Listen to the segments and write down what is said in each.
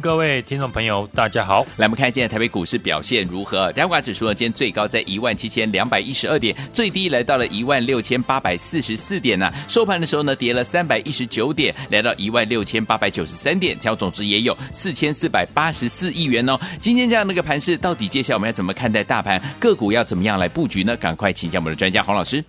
各位听众朋友，大家好。来，我们看今天台北股市表现如何？加权指数呢，今天最高在一万七千两百一十二点，最低来到了一万六千八百四十四点呢、啊。收盘的时候呢，跌了三百一十九点，来到一万六千八百九十三点，成交总值也有四千四百八十四亿元哦。今天这样的一个盘势，到底接下来我们要怎么看待大盘个股要怎么样来布局呢？赶快请教我们的专家洪老师。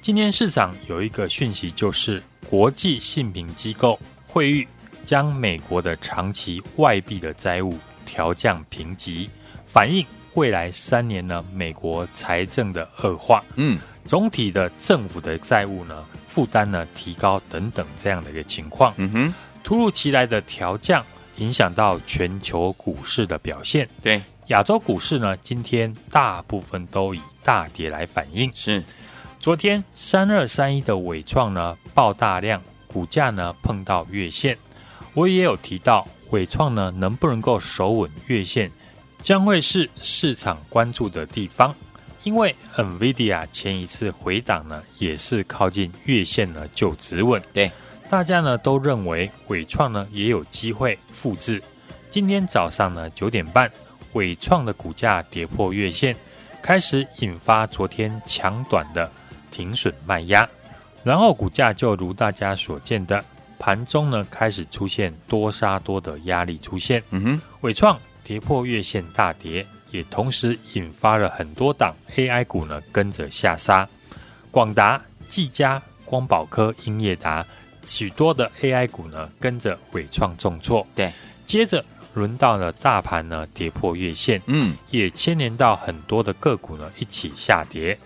今天市场有一个讯息，就是国际信评机构惠誉将美国的长期外币的债务调降评级，反映未来三年呢美国财政的恶化，嗯，总体的政府的债务呢负担呢提高等等这样的一个情况，嗯哼，突如其来的调降影响到全球股市的表现，对，亚洲股市呢今天大部分都以大跌来反映，是，昨天三二三一的尾创呢爆大量，股价呢碰到月线。我也有提到，纬创呢能不能够守稳月线，将会是市场关注的地方。因为 NVIDIA 前一次回档呢，也是靠近月线呢就止稳。对，大家呢都认为纬创呢也有机会复制。今天早上呢九点半，纬创的股价跌破月线，开始引发昨天强短的停损卖压，然后股价就如大家所见的。盘中呢开始出现多杀多的压力出现，嗯哼，伟创跌破月线大跌，也同时引发了很多档 AI 股呢跟着下杀，广达、技嘉、光宝科、英业达许多的 AI 股呢跟着伟创重挫，对，接着轮到了大盘呢跌破月线，嗯，也牵连到很多的个股呢一起下跌。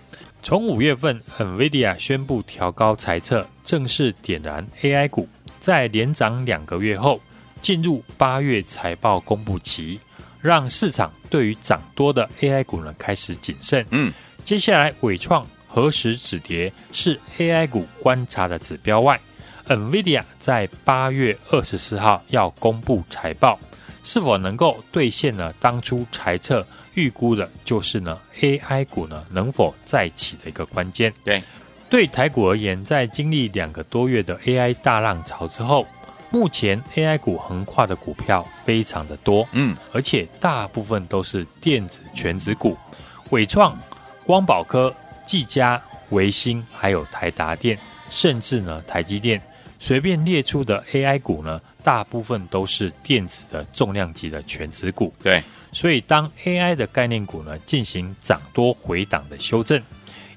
从五月份 NVIDIA 宣布调高财测，正式点燃 AI 股。在连涨两个月后，进入八月财报公布期，让市场对于涨多的 AI 股呢开始谨慎。嗯，接下来伟创何时止跌是 AI 股观察的指标外，NVIDIA 在八月二十四号要公布财报，是否能够兑现呢？当初财测预估的就是呢 AI 股呢能否再起的一个关键。对。对台股而言，在经历两个多月的 AI 大浪潮之后，目前 AI 股横跨的股票非常的多，嗯，而且大部分都是电子全指股，纬创、光宝科、技嘉、维星，还有台达电，甚至呢台积电，随便列出的 AI 股呢，大部分都是电子的重量级的全指股。对，所以当 AI 的概念股呢进行涨多回档的修正。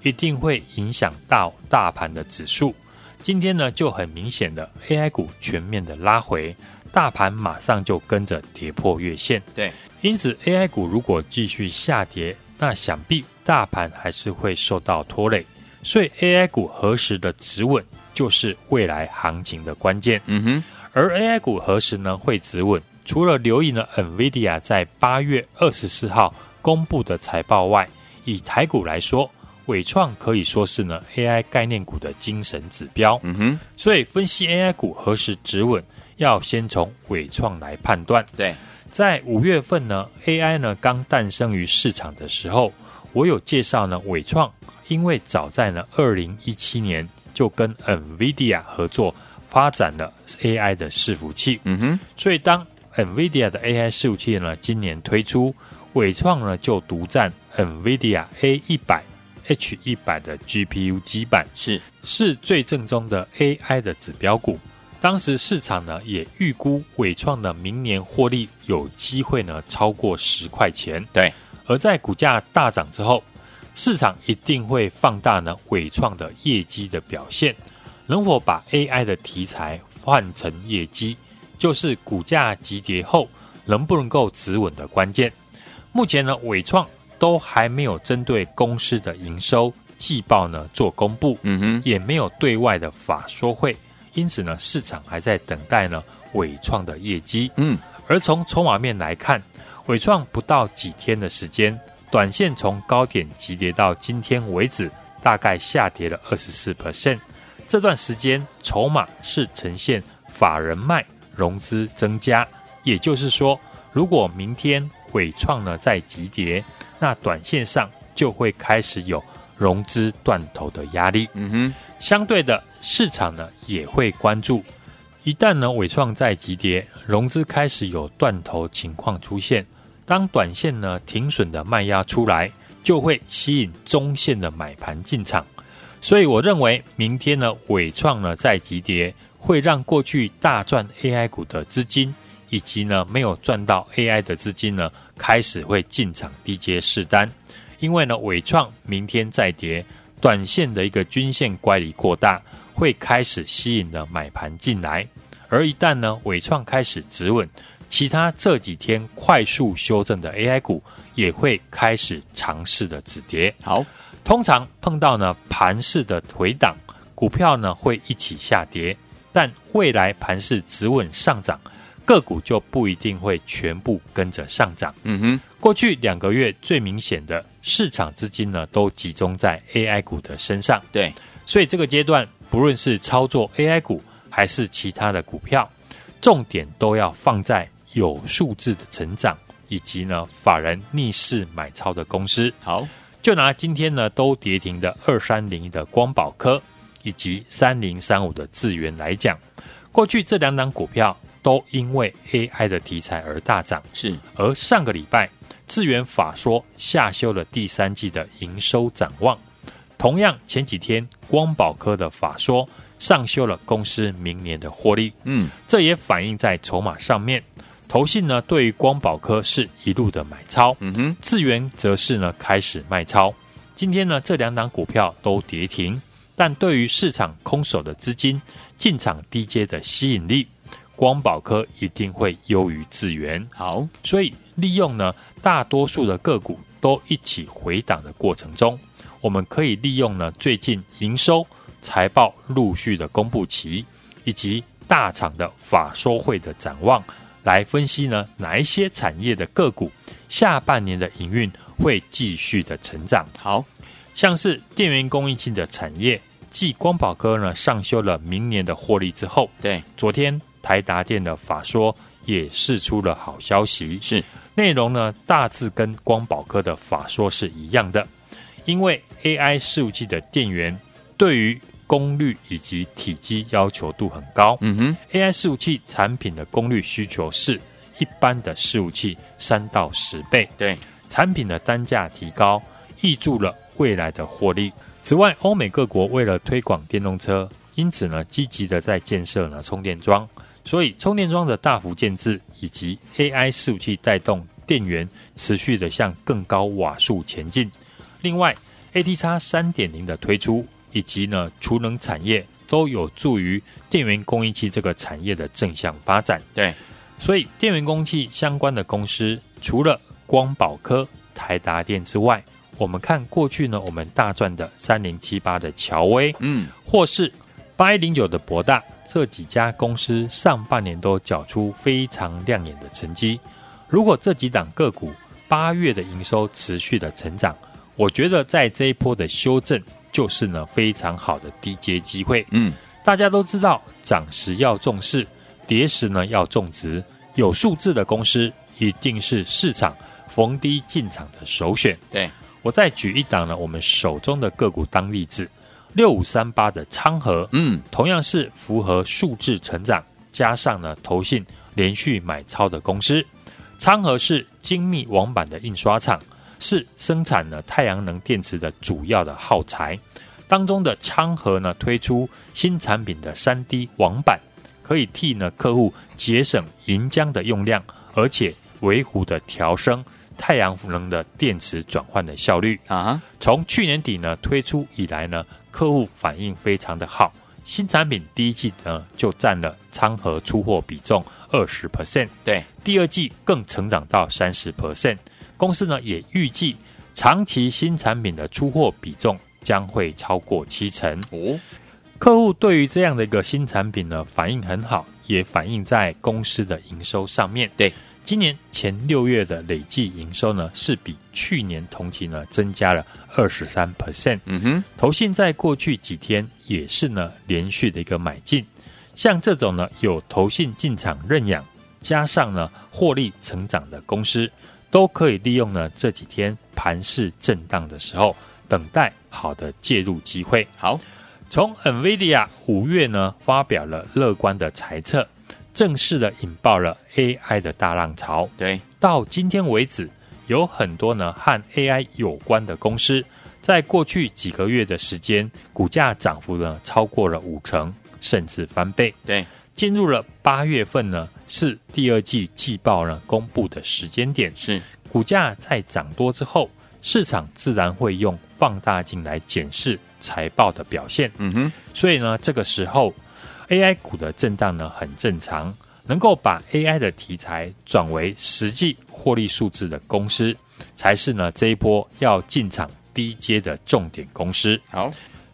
一定会影响到大盘的指数。今天呢，就很明显的 AI 股全面的拉回，大盘马上就跟着跌破月线。对，因此 AI 股如果继续下跌，那想必大盘还是会受到拖累。所以 AI 股何时的止稳，就是未来行情的关键。嗯哼，而 AI 股何时呢会止稳？除了留意呢，NVIDIA 在八月二十四号公布的财报外，以台股来说。纬创可以说是呢 AI 概念股的精神指标，嗯哼，所以分析 AI 股何时止稳，要先从伟创来判断。对，在五月份呢，AI 呢刚诞生于市场的时候，我有介绍呢伟创，因为早在呢二零一七年就跟 NVIDIA 合作发展了 AI 的伺服器，嗯哼，所以当 NVIDIA 的 AI 伺服器呢今年推出，伟创呢就独占 NVIDIA A 一百。H 一百的 GPU 基板是是最正宗的 AI 的指标股，当时市场呢也预估伟创的明年获利有机会呢超过十块钱。对，而在股价大涨之后，市场一定会放大呢伟创的业绩的表现，能否把 AI 的题材换成业绩，就是股价急跌后能不能够止稳的关键。目前呢伟创。都还没有针对公司的营收季报呢做公布，嗯哼，也没有对外的法说会，因此呢，市场还在等待呢伟创的业绩，嗯，而从筹码面来看，伟创不到几天的时间，短线从高点急跌到今天为止，大概下跌了二十四。percent，这段时间筹码是呈现法人卖融资增加，也就是说，如果明天伟创呢再急跌，那短线上就会开始有融资断头的压力。嗯哼，相对的市场呢也会关注，一旦呢尾创再急跌，融资开始有断头情况出现，当短线呢停损的卖压出来，就会吸引中线的买盘进场。所以我认为明天呢尾创呢再急跌，会让过去大赚 AI 股的资金。以及呢，没有赚到 AI 的资金呢，开始会进场低接试单，因为呢，伟创明天再跌，短线的一个均线乖离过大，会开始吸引了买盘进来，而一旦呢，伟创开始止稳，其他这几天快速修正的 AI 股也会开始尝试的止跌。好，通常碰到呢盘势的回档，股票呢会一起下跌，但未来盘势止稳上涨。个股就不一定会全部跟着上涨。嗯哼，过去两个月最明显的市场资金呢，都集中在 AI 股的身上。对，所以这个阶段，不论是操作 AI 股还是其他的股票，重点都要放在有数字的成长，以及呢法人逆势买超的公司。好，就拿今天呢都跌停的二三零一的光宝科，以及三零三五的智源来讲，过去这两档股票。都因为 AI 的题材而大涨，是。而上个礼拜，智源法说下修了第三季的营收展望。同样，前几天光宝科的法说上修了公司明年的获利。嗯，这也反映在筹码上面。投信呢，对于光宝科是一路的买超。嗯哼，智源则是呢开始卖超。今天呢，这两档股票都跌停，但对于市场空手的资金进场低阶的吸引力。光宝科一定会优于智源，好，所以利用呢大多数的个股都一起回档的过程中，我们可以利用呢最近营收财报陆续的公布期，以及大厂的法说会的展望，来分析呢哪一些产业的个股下半年的营运会继续的成长。好，像是电源供应器的产业，继光宝科呢上修了明年的获利之后，对，昨天。台达电的法说也释出了好消息，是。内容呢，大致跟光宝科的法说是一样的，因为 AI 伺服器的电源对于功率以及体积要求度很高，嗯哼，AI 伺服器产品的功率需求是一般的伺服器三到十倍，对，产品的单价提高，挹注了未来的获利。此外，欧美各国为了推广电动车，因此呢，积极的在建设呢充电桩。所以，充电桩的大幅建制，以及 AI 伺服器带动电源持续的向更高瓦数前进。另外，ATX 三点零的推出，以及呢储能产业，都有助于电源供应器这个产业的正向发展。对，所以电源供应器相关的公司，除了光宝科、台达电之外，我们看过去呢，我们大赚的三零七八的乔威，嗯，或是八一零九的博大。这几家公司上半年都缴出非常亮眼的成绩。如果这几档个股八月的营收持续的成长，我觉得在这一波的修正就是呢非常好的低阶机会。嗯，大家都知道涨时要重视，跌时呢要重质。有数字的公司一定是市场逢低进场的首选。对，我再举一档呢，我们手中的个股当例子。六五三八的昌河，嗯，同样是符合数字成长，加上呢投信连续买超的公司。昌河是精密网板的印刷厂，是生产了太阳能电池的主要的耗材。当中的昌河呢推出新产品的三 D 网板，可以替呢客户节省银浆的用量，而且维护的调升太阳能的电池转换的效率啊。从去年底呢推出以来呢。客户反应非常的好，新产品第一季呢就占了昌河出货比重二十 percent，对，第二季更成长到三十 percent。公司呢也预计长期新产品的出货比重将会超过七成。哦，客户对于这样的一个新产品呢反应很好，也反映在公司的营收上面。对。今年前六月的累计营收呢，是比去年同期呢增加了二十三 percent。嗯哼，投信在过去几天也是呢连续的一个买进，像这种呢有投信进场认养，加上呢获利成长的公司，都可以利用呢这几天盘势震荡的时候，等待好的介入机会。好，从 NVIDIA 五月呢发表了乐观的猜测，正式的引爆了 AI 的大浪潮。对，到今天为止，有很多呢和 AI 有关的公司。在过去几个月的时间，股价涨幅呢超过了五成，甚至翻倍。对，进入了八月份呢，是第二季季报呢公布的时间点。是股价在涨多之后，市场自然会用放大镜来检视财报的表现。嗯哼，所以呢，这个时候 AI 股的震荡呢很正常，能够把 AI 的题材转为实际获利数字的公司，才是呢这一波要进场。低阶的重点公司，好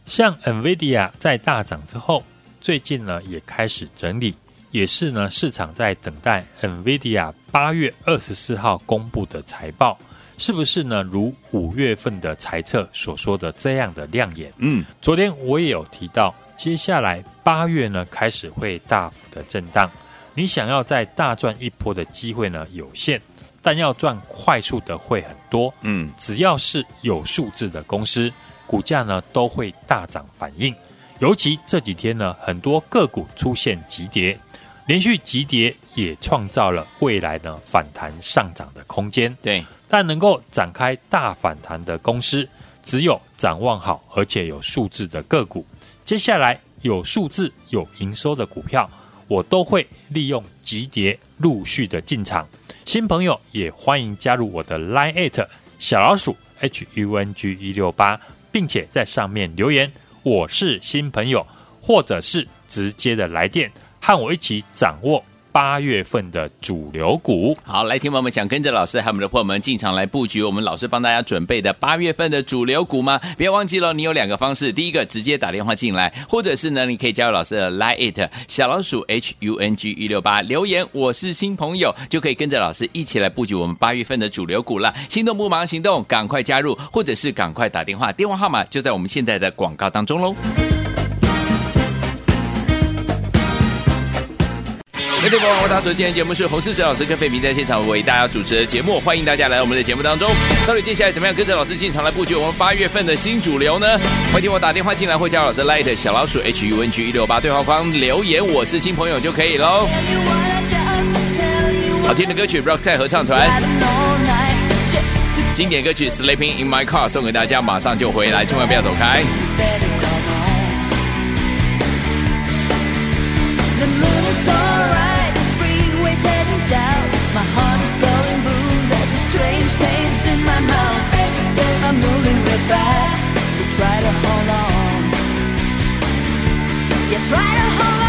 像 NVIDIA 在大涨之后，最近呢也开始整理，也是呢市场在等待 NVIDIA 八月二十四号公布的财报，是不是呢？如五月份的财测所说的这样的亮眼？嗯，昨天我也有提到，接下来八月呢开始会大幅的震荡，你想要再大赚一波的机会呢有限。但要赚快速的会很多，嗯，只要是有数字的公司，股价呢都会大涨反应。尤其这几天呢，很多个股出现急跌，连续急跌也创造了未来呢反弹上涨的空间。对，但能够展开大反弹的公司，只有展望好而且有数字的个股。接下来有数字有营收的股票，我都会利用急跌陆续的进场。新朋友也欢迎加入我的 Line@ 小老鼠 H U N G 一六八，并且在上面留言，我是新朋友，或者是直接的来电，和我一起掌握。八月份的主流股，好，来，听友们想跟着老师还有我们的伙伴们进场来布局，我们老师帮大家准备的八月份的主流股吗？不要忘记了，你有两个方式，第一个直接打电话进来，或者是呢，你可以加入老师的 Line it 小老鼠 H U N G 一六八留言，我是新朋友，就可以跟着老师一起来布局我们八月份的主流股了。心动不忙行动，赶快加入，或者是赶快打电话，电话号码就在我们现在的广告当中喽。各位朋友，大家所今天节目是洪世哲老师跟费明在现场为大家主持的节目，欢迎大家来我们的节目当中。到底接下来怎么样跟着老师进场来布局我们八月份的新主流呢？欢迎我打电话进来，或加老师 Light 小老鼠 H U N G 一六八对话框留言，我是新朋友就可以喽。好听的歌曲 Rock 泰合唱团，经典歌曲 Sleeping in My Car 送给大家，马上就回来，千万不要走开。try to hold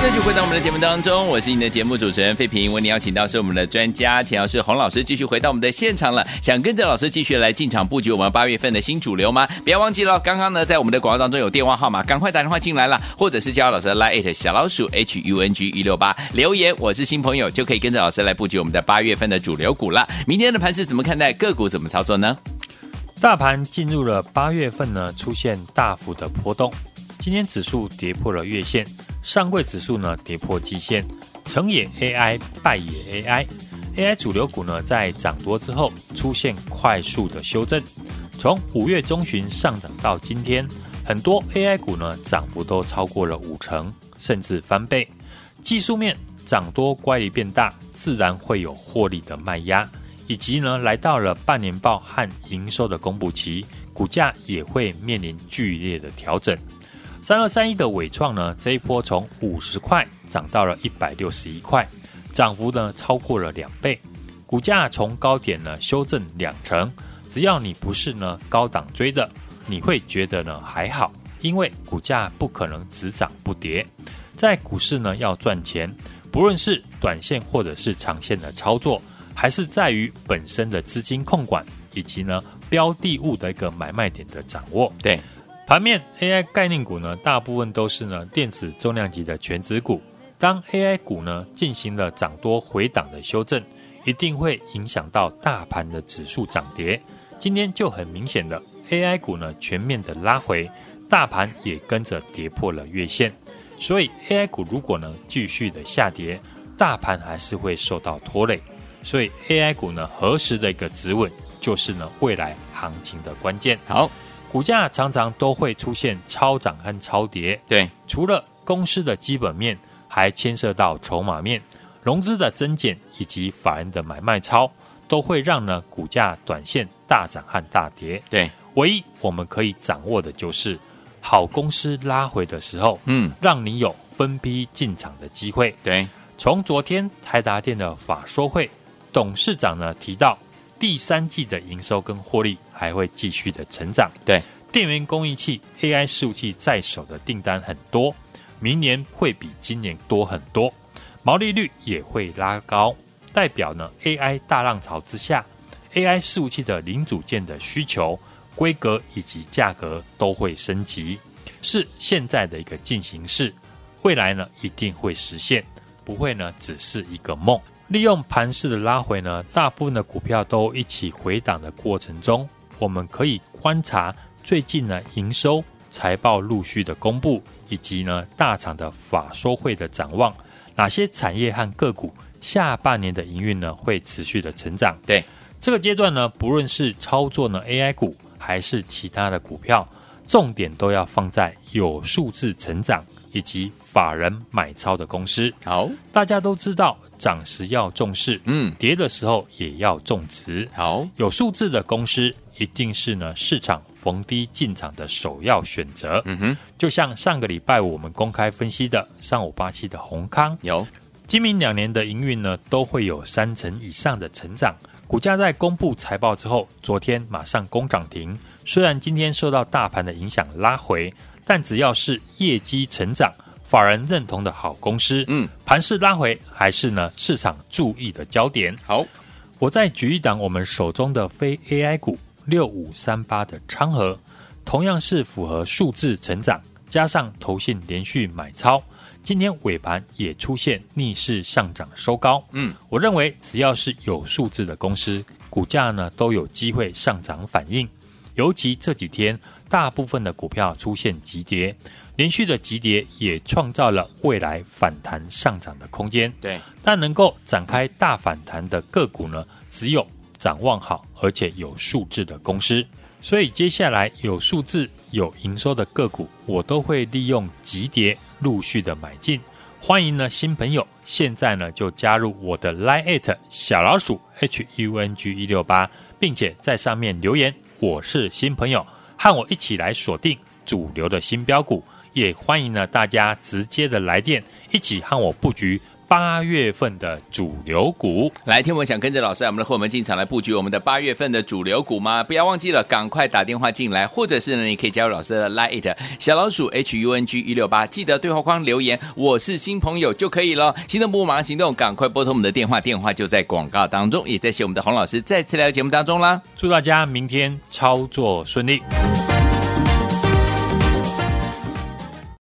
继续回到我们的节目当中，我是你的节目主持人费平。为你邀请到是我们的专家钱老师洪老师，继续回到我们的现场了。想跟着老师继续来进场布局我们八月份的新主流吗？不要忘记了，刚刚呢在我们的广告当中有电话号码，赶快打电话进来了，或者是加老师的 Line@ 小老鼠 H U N G 一六八留言，我是新朋友，就可以跟着老师来布局我们的八月份的主流股了。明天的盘势怎么看待？个股怎么操作呢？大盘进入了八月份呢，出现大幅的波动，今天指数跌破了月线。上柜指数呢跌破季线，成也 AI，败也 AI，AI 主流股呢在涨多之后出现快速的修正，从五月中旬上涨到今天，很多 AI 股呢涨幅都超过了五成，甚至翻倍。技术面涨多乖离变大，自然会有获利的卖压，以及呢来到了半年报和营收的公布期，股价也会面临剧烈的调整。三二三一的伟创呢，这一波从五十块涨到了一百六十一块，涨幅呢超过了两倍，股价从高点呢修正两成。只要你不是呢高档追的，你会觉得呢还好，因为股价不可能只涨不跌。在股市呢要赚钱，不论是短线或者是长线的操作，还是在于本身的资金控管以及呢标的物的一个买卖点的掌握。对。盘面 AI 概念股呢，大部分都是呢电子重量级的全值股。当 AI 股呢进行了涨多回档的修正，一定会影响到大盘的指数涨跌。今天就很明显的 AI 股呢全面的拉回，大盘也跟着跌破了月线。所以 AI 股如果呢继续的下跌，大盘还是会受到拖累。所以 AI 股呢何时的一个止稳，就是呢未来行情的关键。好。股价常常都会出现超涨和超跌，对，除了公司的基本面，还牵涉到筹码面、融资的增减以及法人的买卖超，都会让呢股价短线大涨和大跌。对，唯一我们可以掌握的就是好公司拉回的时候，嗯，让你有分批进场的机会。对，从昨天台达电的法说会，董事长呢提到。第三季的营收跟获利还会继续的成长。对，电源供应器、AI 伺服器在手的订单很多，明年会比今年多很多，毛利率也会拉高，代表呢 AI 大浪潮之下，AI 伺服器的零组件的需求、规格以及价格都会升级，是现在的一个进行式，未来呢一定会实现，不会呢只是一个梦。利用盘势的拉回呢，大部分的股票都一起回档的过程中，我们可以观察最近呢营收、财报陆续的公布，以及呢大厂的法说会的展望，哪些产业和个股下半年的营运呢会持续的成长？对这个阶段呢，不论是操作呢 AI 股还是其他的股票，重点都要放在有数字成长。以及法人买超的公司，好，大家都知道涨时要重视，嗯，跌的时候也要重质，好，有数字的公司一定是呢市场逢低进场的首要选择，嗯哼，就像上个礼拜我们公开分析的三五八七的宏康，有。今明两年的营运呢都会有三成以上的成长，股价在公布财报之后，昨天马上攻涨停，虽然今天受到大盘的影响拉回。但只要是业绩成长、法人认同的好公司，嗯，盘势拉回还是呢市场注意的焦点。好，我再举一档我们手中的非 AI 股六五三八的昌河，同样是符合数字成长，加上投信连续买超，今天尾盘也出现逆势上涨收高。嗯，我认为只要是有数字的公司，股价呢都有机会上涨反应。尤其这几天，大部分的股票出现急跌，连续的急跌也创造了未来反弹上涨的空间。对，但能够展开大反弹的个股呢，只有展望好而且有数字的公司。所以接下来有数字、有营收的个股，我都会利用急跌陆续的买进。欢迎呢新朋友，现在呢就加入我的 Line@ 小老鼠 H U N G 一六八，并且在上面留言。我是新朋友，和我一起来锁定主流的新标股，也欢迎呢大家直接的来电，一起和我布局八月份的主流股。来，听我们想跟着老师，我们的伙伴们进场来布局我们的八月份的主流股吗？不要忘记了，赶快打电话进来，或者是呢，你可以加入老师的 Line 小老鼠 H U N G 一六八，记得对话框留言，我是新朋友就可以了。行动不马上行动，赶快拨通我们的电话，电话就在广告当中，也在谢我们的洪老师再次来到节目当中啦。祝大家明天操作顺利。